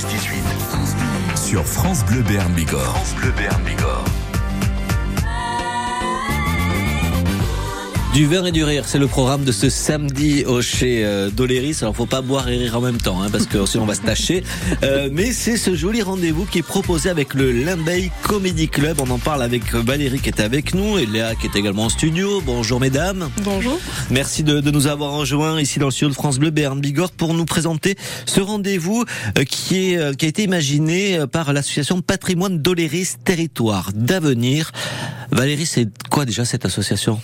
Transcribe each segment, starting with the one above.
16-18. Sur France Bleu Béarn Bigorre. France Bleu Béarn Bigorre. Du vin et du rire, c'est le programme de ce samedi au chez euh, Doléris. Alors faut pas boire et rire en même temps, hein, parce que sinon on va se tâcher. Euh, mais c'est ce joli rendez-vous qui est proposé avec le Limbeil Comedy Club. On en parle avec Valérie qui est avec nous et Léa qui est également en studio. Bonjour mesdames. Bonjour. Merci de, de nous avoir rejoints ici dans le studio de France Bleu Béarn Bigorre pour nous présenter ce rendez-vous euh, qui est euh, qui a été imaginé euh, par l'association Patrimoine Doléris Territoire d'avenir. Valérie, c'est quoi déjà cette association?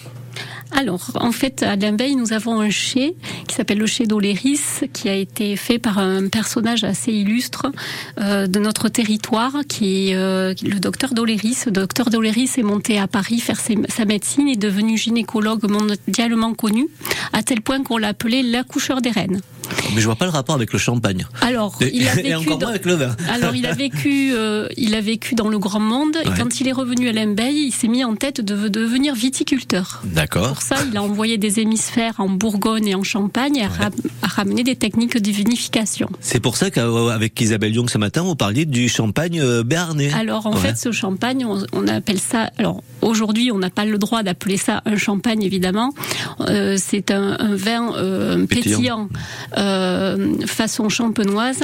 Alors, en fait, à Limbeil, nous avons un chai qui s'appelle le chai d'Oléris, qui a été fait par un personnage assez illustre euh, de notre territoire, qui est euh, le docteur d'Oléris. Le docteur d'Oléris est monté à Paris faire sa médecine, est devenu gynécologue mondialement connu, à tel point qu'on l'appelait l'accoucheur des reines. Mais je vois pas le rapport avec le champagne. Alors, Et, il a et vécu encore dans- moins avec le vin. Alors il a vécu, euh, il a vécu dans le grand monde et Ouais. quand il est revenu à Limbeil, il s'est mis en tête de devenir viticulteur. D'accord. Pour ça, il a envoyé des hémisphères en Bourgogne et en Champagne et a, ra- a ramené des techniques de vinification. C'est pour ça qu'avec Isabelle Young ce matin, vous parliez du champagne euh, béarnais. Alors en Ouais. fait, ce champagne, on, on appelle ça. Alors aujourd'hui, on n'a pas le droit d'appeler ça un champagne, évidemment. Euh, c'est un, un vin euh, Pétillant. pétillant, euh, façon champenoise.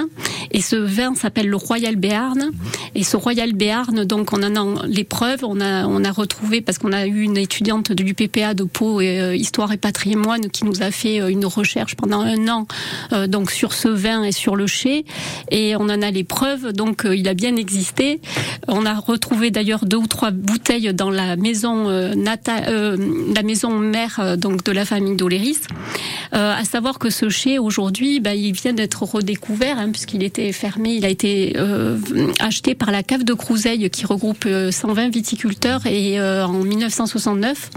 Et ce vin s'appelle le Royal Béarn. Et ce Royal Béarn, donc on en a les preuves. On a on a retrouvé parce qu'on a eu une étudiante de l'UPPA de Pau et euh, Histoire et Patrimoine qui nous a fait euh, une recherche pendant un an euh, donc sur ce vin et sur le chai. Et on en a les preuves. Donc euh, il a bien existé. On a retrouvé d'ailleurs deux ou trois bouteilles dans la maison euh, nata- euh, la maison mère euh, donc de la famille d'Oléris. Euh, à savoir que ce chai aujourd'hui, bah, il vient d'être redécouvert hein, puisqu'il était fermé. Il a été euh, acheté par la cave de Crouseille qui regroupe euh, 120 viticulteurs et euh, en 1969.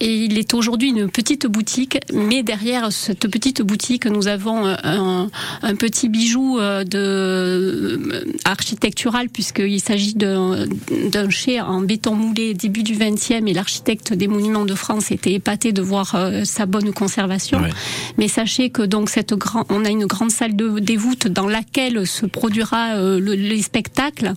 Et il est aujourd'hui une petite boutique, mais derrière cette petite boutique, nous avons un, un petit bijou euh, de euh, architectural puisqu'il s'agit d'un chai en béton moulé début du 20e et l'architecte des monuments de France était épaté de voir euh, sa bonne conservation. Ouais. Mais sachez que donc cette grand, on a une grande salle de dévoute dans laquelle se produira euh, le, les spectacles,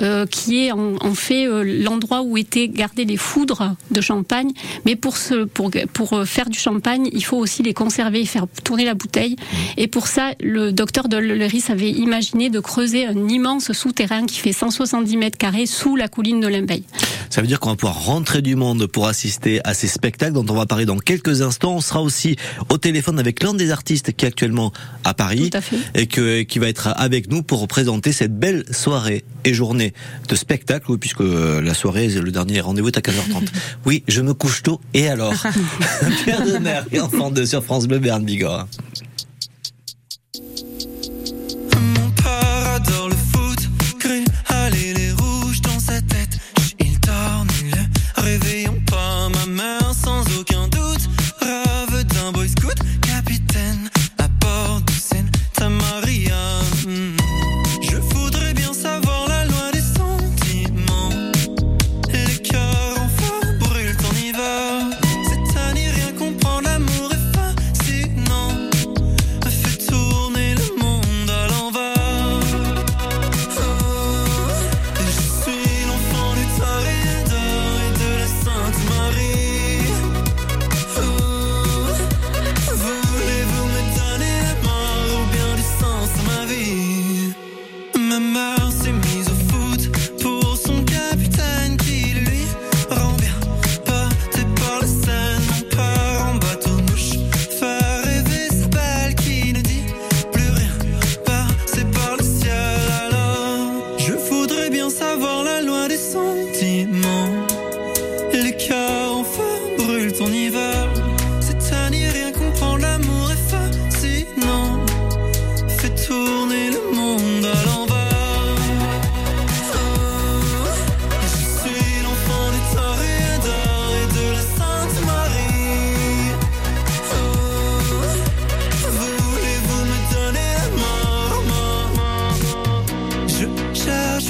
euh, qui est en, en fait euh, l'endroit où étaient gardées les foudres de champagne. Mais pour ce, pour pour euh, faire du champagne, il faut aussi les conserver et faire tourner la bouteille. Et pour ça, le docteur de Leris avait imaginé de creuser un immense souterrain qui fait 170 mètres carrés sous la colline de Limbeil. Ça veut dire qu'on va pouvoir rentrer du monde pour assister à ces spectacles dont on va parler dans quelques instants. On sera aussi au téléphone avec l'un des artistes qui est actuellement à Paris à et que, qui va être avec nous pour présenter cette belle soirée et journée de spectacle, oui, puisque euh, la soirée, le dernier rendez-vous est à 15h30. Oui, je me couche tôt et alors Père de mère et enfant de sur France Bleu Berne Bigorre.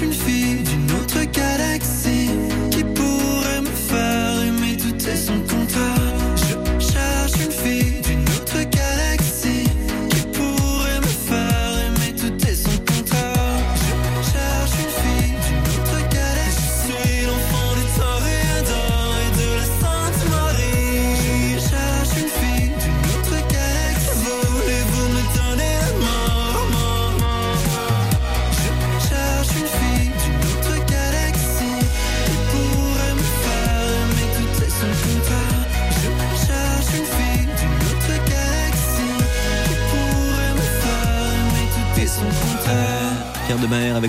Une fille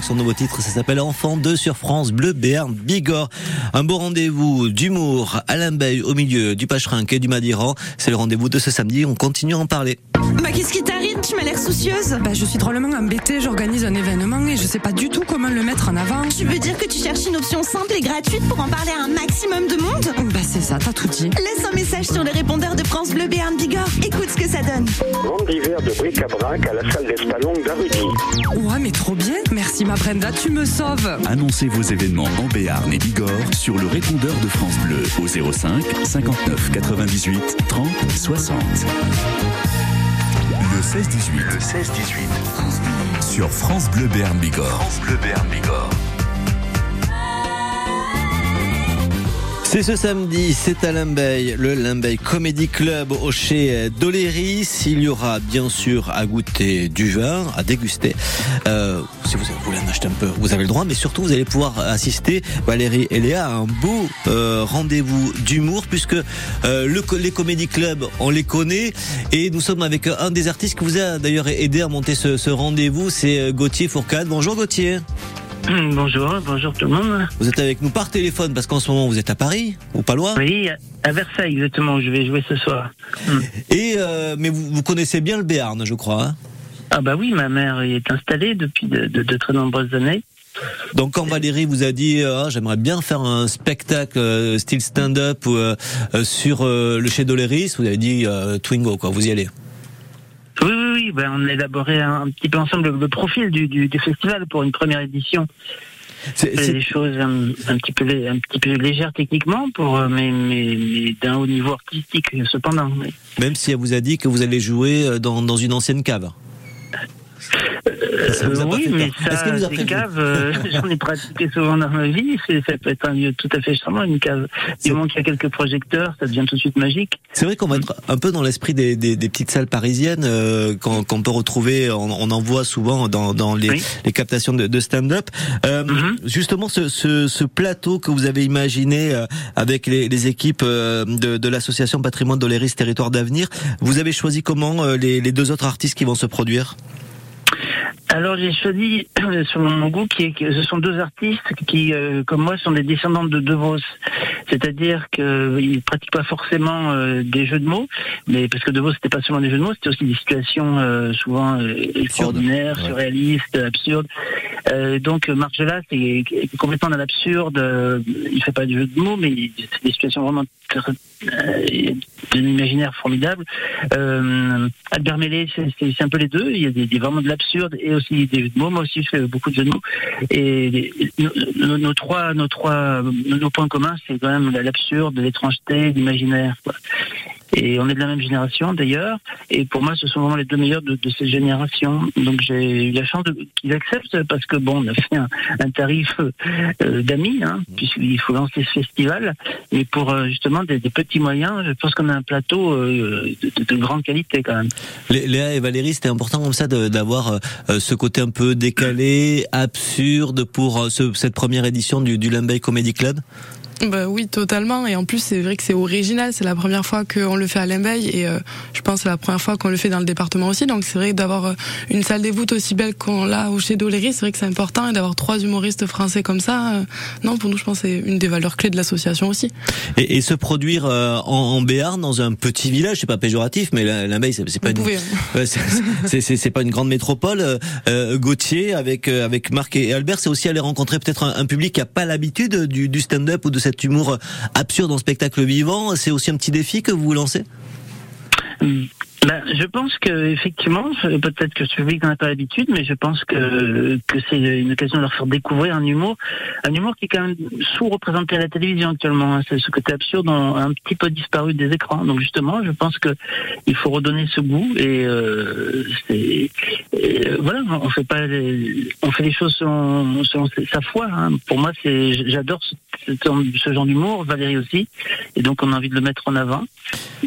son nouveau titre, ça s'appelle Enfant 2 sur France Bleu Béarn Bigorre. Un beau rendez-vous d'humour, Alain Bay au milieu du Pacherenc et du Madiran. C'est le rendez-vous de ce samedi, on continue à en parler. Bah qu'est-ce qui t'arrive Tu m'as l'air soucieuse. Bah je suis drôlement embêtée, j'organise un événement et je sais pas du tout comment le mettre en avant. Tu veux dire que tu cherches une option simple et gratuite pour en parler à un maximum de monde Bah c'est ça, t'as tout dit. Laisse un message sur les répondeurs de France Bleu Béarn Bigorre. Écoute ce que ça donne. Vente d'hiver de bric-à-brac à la salle d'Espalon d'Arudi. Ouais mais trop bien. Merci ma Brenda, tu me sauves. Annoncez vos événements en Béarn et Bigorre sur le répondeur de France Bleu au 05 59 98 30 60. Le 16 18. Le 16 18. Sur France Bleu Béarn Bigorre. France Bleu Bigorre. C'est ce samedi, c'est à Limbeil, le Limbeil Comedy Club au chez Doléris. Il y aura bien sûr à goûter du vin, à déguster. Euh, si vous voulez en acheter un peu, vous avez le droit, mais surtout vous allez pouvoir assister, Valérie et Léa, à un beau euh, rendez-vous d'humour, puisque euh, le, les Comedy Club, on les connaît, et nous sommes avec un des artistes qui vous a d'ailleurs aidé à monter ce, ce rendez-vous, c'est Gauthier Fourcade. Bonjour Gauthier. Bonjour, bonjour tout le monde. Vous êtes avec nous par téléphone parce qu'en ce moment vous êtes à Paris ou pas loin Oui, à Versailles exactement. où Je vais jouer ce soir. Hmm. Et euh, mais vous, vous, connaissez bien le Béarn, je crois. Hein ah bah oui, ma mère y est installée depuis de, de, de très nombreuses années. Donc quand Valérie vous a dit oh, j'aimerais bien faire un spectacle euh, style stand-up euh, sur euh, le chez Doléris, vous avez dit Twingo quoi, vous y allez. Oui. Ben, on a élaboré un, un, petit peu ensemble le, le profil du, du, du, festival pour une première édition. C'est des choses un, un, petit peu, un petit peu légères techniquement, pour, mais, mais, mais d'un haut niveau artistique cependant. Même si elle vous a dit que vous allez jouer dans, dans une ancienne cave. Euh, oui, mais ça, vous des caves, euh, j'en ai pratiqué souvent dans ma vie. Ça peut être un lieu tout à fait charmant, une cave. Du moment qu'il y a quelques projecteurs, ça devient tout de suite magique. C'est vrai qu'on va être un peu dans l'esprit des, des, des, petites salles parisiennes euh, qu'on qu peut retrouver. On, on, en voit souvent dans, dans les, oui. les captations de, de stand-up. Euh, mm -hmm. Justement, ce, ce, ce, plateau que vous avez imaginé euh, avec les, les équipes euh, de, de l'association Patrimoine d'Oléris Territoire d'avenir, vous avez choisi comment les, les deux autres artistes qui vont se produire? Alors j'ai choisi selon mon goût qui est que ce sont deux artistes qui, euh, comme moi, sont des descendants de De Vos, c'est-à-dire qu'ils ne pratiquent pas forcément euh, des jeux de mots, mais parce que De Vos c'était pas seulement des jeux de mots, c'était aussi des situations euh, souvent extraordinaires, ouais. surréalistes, absurdes. donc Marcella c'est complètement dans l'absurde. il fait pas de jeux de mots, mais c'est des situations vraiment d'un imaginaire formidable. Albert Mellet, c'est un peu les deux. Il y a des, des vraiment de l'absurde et aussi Moi aussi, je fais beaucoup de mots. Et nos, nos, trois, nos trois, nos points communs, c'est quand même l'absurde, l'étrangeté, l'imaginaire. Et on est de la même génération d'ailleurs. Et pour moi, ce sont vraiment les deux meilleurs de, de cette génération. Donc j'ai eu la chance qu'ils acceptent parce que bon, on a fait un, un tarif euh, d'amis, hein, puisqu'il faut lancer ce festival. Et pour euh, justement des, des, petits moyens, je pense qu'on a un plateau euh, de, de, grande qualité quand même. Léa et Valérie, c'était important comme ça d'avoir euh, ce côté un peu décalé, absurde pour euh, ce, cette première édition du, du Comedy Club? Bah oui, totalement. Et en plus, c'est vrai que c'est original. C'est la première fois qu'on le fait à Limbeil et euh, je pense que c'est la première fois qu'on le fait dans le département aussi. Donc c'est vrai d'avoir euh, une salle des voûtes aussi belle qu'on l'a au Chez Doléry, c'est vrai que c'est important et d'avoir trois humoristes français comme ça. Euh, non, pour nous, je pense que c'est une des valeurs clés de l'association aussi. Et, et, se produire en, en Béarn dans un petit village, c'est pas péjoratif, mais Limbeil, c'est pas, une... Hein. c'est pas une grande métropole. Euh, Gauthier avec avec Marc et Albert, c'est aussi aller rencontrer peut-être un, un, public qui a pas l'habitude du, du stand-up ou de cet humour absurde en spectacle vivant. C'est aussi un petit défi que vous vous lancez? Ben, je pense que effectivement, peut-être que ce public n'en a pas l'habitude, mais je pense que que c'est une occasion de leur faire découvrir un humour, un humour qui est quand même sous-représenté à la télévision actuellement. Hein. C'est ce côté absurde un petit peu disparu des écrans. Donc justement, je pense que il faut redonner ce goût et, euh, et voilà, on fait pas, les, on fait les choses selon, selon sa foi. Hein. Pour moi, c'est, j'adore ce, genre d'humour, Valérie aussi, et donc on a envie de le mettre en avant.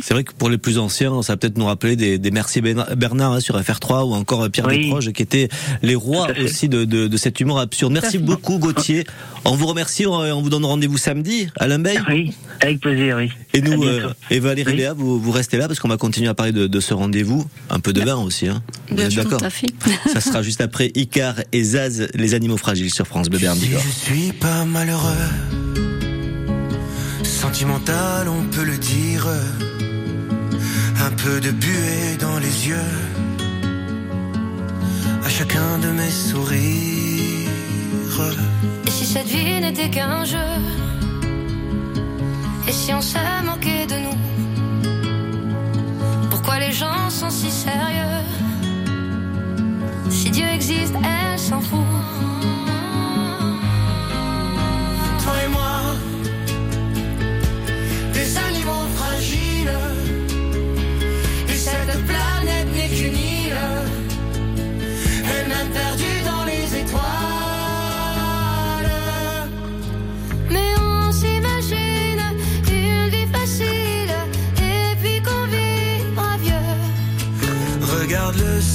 C'est vrai que pour les plus anciens, ça peut-être nous rappeler rappeler des, des Mercier Bernard hein, sur FR3 ou encore Pierre Oui. Desproges qui étaient les rois aussi de, de, de cet humour absurde. Merci beaucoup Gauthier. On vous remercie, on, on vous donne rendez-vous samedi à Limbeil. Oui, avec plaisir, oui. Et nous, euh, et Valérie Oui. Léa, vous, vous restez là parce qu'on va continuer à parler de, de ce rendez-vous. Un peu de vin aussi, hein. Vous Bien êtes sûr, d'accord Tout à fait. Ça sera juste après Icar et Zaz, les animaux fragiles sur France Bleu Si je suis pas malheureux, sentimental, on peut le dire. Un peu de buée dans les yeux, à chacun de mes sourires. Et si cette vie n'était qu'un jeu? Et si on se moquait de nous? Pourquoi les gens sont si sérieux? Si Dieu existe, elle s'en fout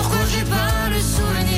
Pourquoi j'ai pas le souvenir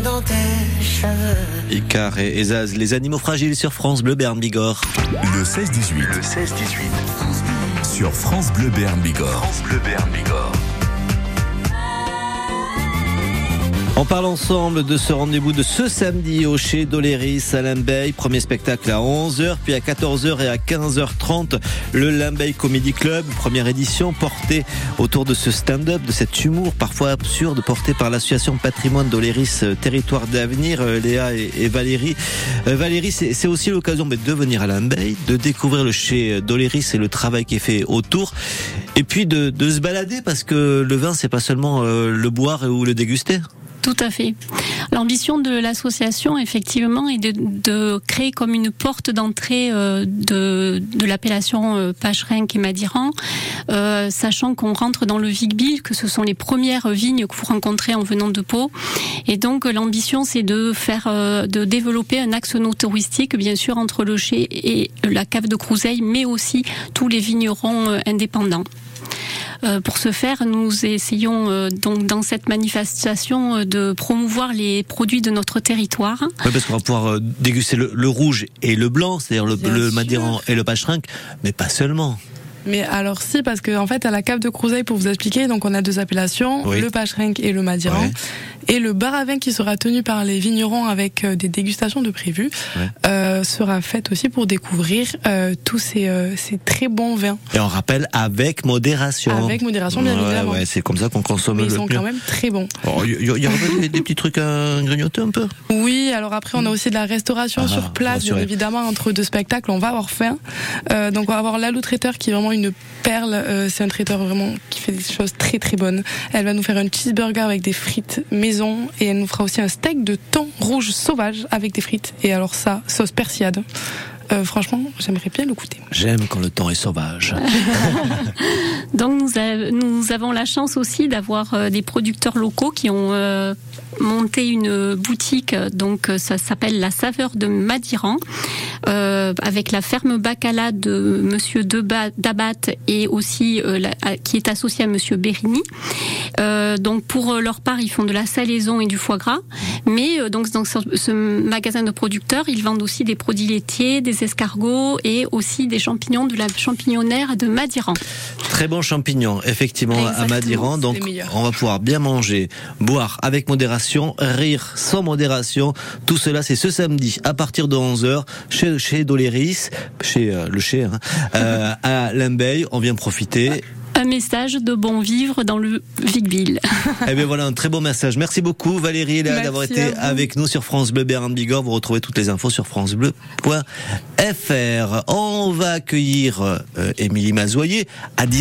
main dans tes cheveux. Icar et et Zaz, les animaux fragiles sur France Bleu Berne Bigorre. Le 16-18. Le 16-18. Sur France Bleu Berne Bigorre. France Bleu Berne Bigorre. On parle ensemble de ce rendez-vous de ce samedi au chez Doléris à Limbeil. Premier spectacle à 11h, puis à 14h et à 15h30, le Limbeil Comedy Club. Première édition portée autour de ce stand-up, de cet humour parfois absurde porté par l'association Patrimoine Doléris euh, Territoire d'Avenir, euh, Léa et, Valérie. Euh, Valérie, c'est aussi l'occasion de venir à Limbeil, de découvrir le chez Doléris et le travail qui est fait autour. Et puis de, de se balader parce que le vin, c'est pas seulement le boire ou le déguster. Tout à fait. L'ambition de l'association, effectivement, est de, créer comme une porte d'entrée euh, de, l'appellation euh, Pacherenc et Madiran, euh, sachant qu'on rentre dans le Vic-Bilh, que ce sont les premières vignes que vous rencontrez en venant de Pau. Et donc, l'ambition, c'est de faire, euh, de développer un axe no touristique, bien sûr, entre le chai et la cave de Crouseille, mais aussi tous les vignerons indépendants. Euh, pour ce faire, nous essayons euh, donc dans cette manifestation euh, de promouvoir les produits de notre territoire. Oui, parce qu'on va pouvoir déguster le, le rouge et le blanc, c'est-à-dire le, le sûr. Madiran et le Pacherenc, mais pas seulement. Mais alors si, parce que en fait, à la cave de Crouseille, pour vous expliquer, donc on a deux appellations, Oui. le Pacherenc et le Madiran. Ouais. Et le bar à vin qui sera tenu par les vignerons avec euh, des dégustations de prévues Ouais. euh, sera fait aussi pour découvrir euh, tous ces, euh, ces très bons vins. Et on rappelle avec modération. Avec modération, bien Ouais, évidemment. Ouais, c'est comme ça qu'on consomme Mais le ils sont mieux. quand même très bons. Oh, Il y, y pas des, des petits trucs à grignoter un peu? Oui, alors après on a aussi de la restauration Ah, sur place, bien évidemment entre deux spectacles, on va avoir faim. Donc on va avoir Lalou traiteur qui est vraiment une perle. Euh, c'est un traiteur vraiment qui fait des choses très très bonnes. Elle va nous faire un cheeseburger avec des frites maison et elle nous fera aussi un steak de thon rouge sauvage avec des frites. Et alors ça, sauce persillade. Euh, franchement, j'aimerais bien le goûter. J'aime quand le temps est sauvage. Donc nous, a- nous avons la chance aussi d'avoir euh, des producteurs locaux qui ont euh, monté une boutique. Donc euh, ça s'appelle la Saveur de Madiran, euh, avec la ferme Bacala de Monsieur Dabat et aussi euh, qui est associé à Monsieur Berigny. Euh, donc pour euh, leur part, ils font de la salaison et du foie gras. Mais euh, donc dans ce magasin de producteurs, ils vendent aussi des produits laitiers, des escargots et aussi des champignons de la champignonnaire de Madiran. Très bon champignon, effectivement, à Madiran. Donc, on va pouvoir bien manger, boire avec modération, rire sans modération. Tout cela, c'est ce samedi à partir de 11h chez, chez Doléris, chez euh, le chez, hein, euh, à Limbeil. On vient profiter. Un message de bon vivre dans le Vicville. Eh bien voilà un très beau message. Merci beaucoup Valérie d'avoir été avec nous sur France Bleu Béarn Bigorre. Vous retrouvez toutes les infos sur francebleu.fr. On va accueillir euh, Émilie Mazoyer à 10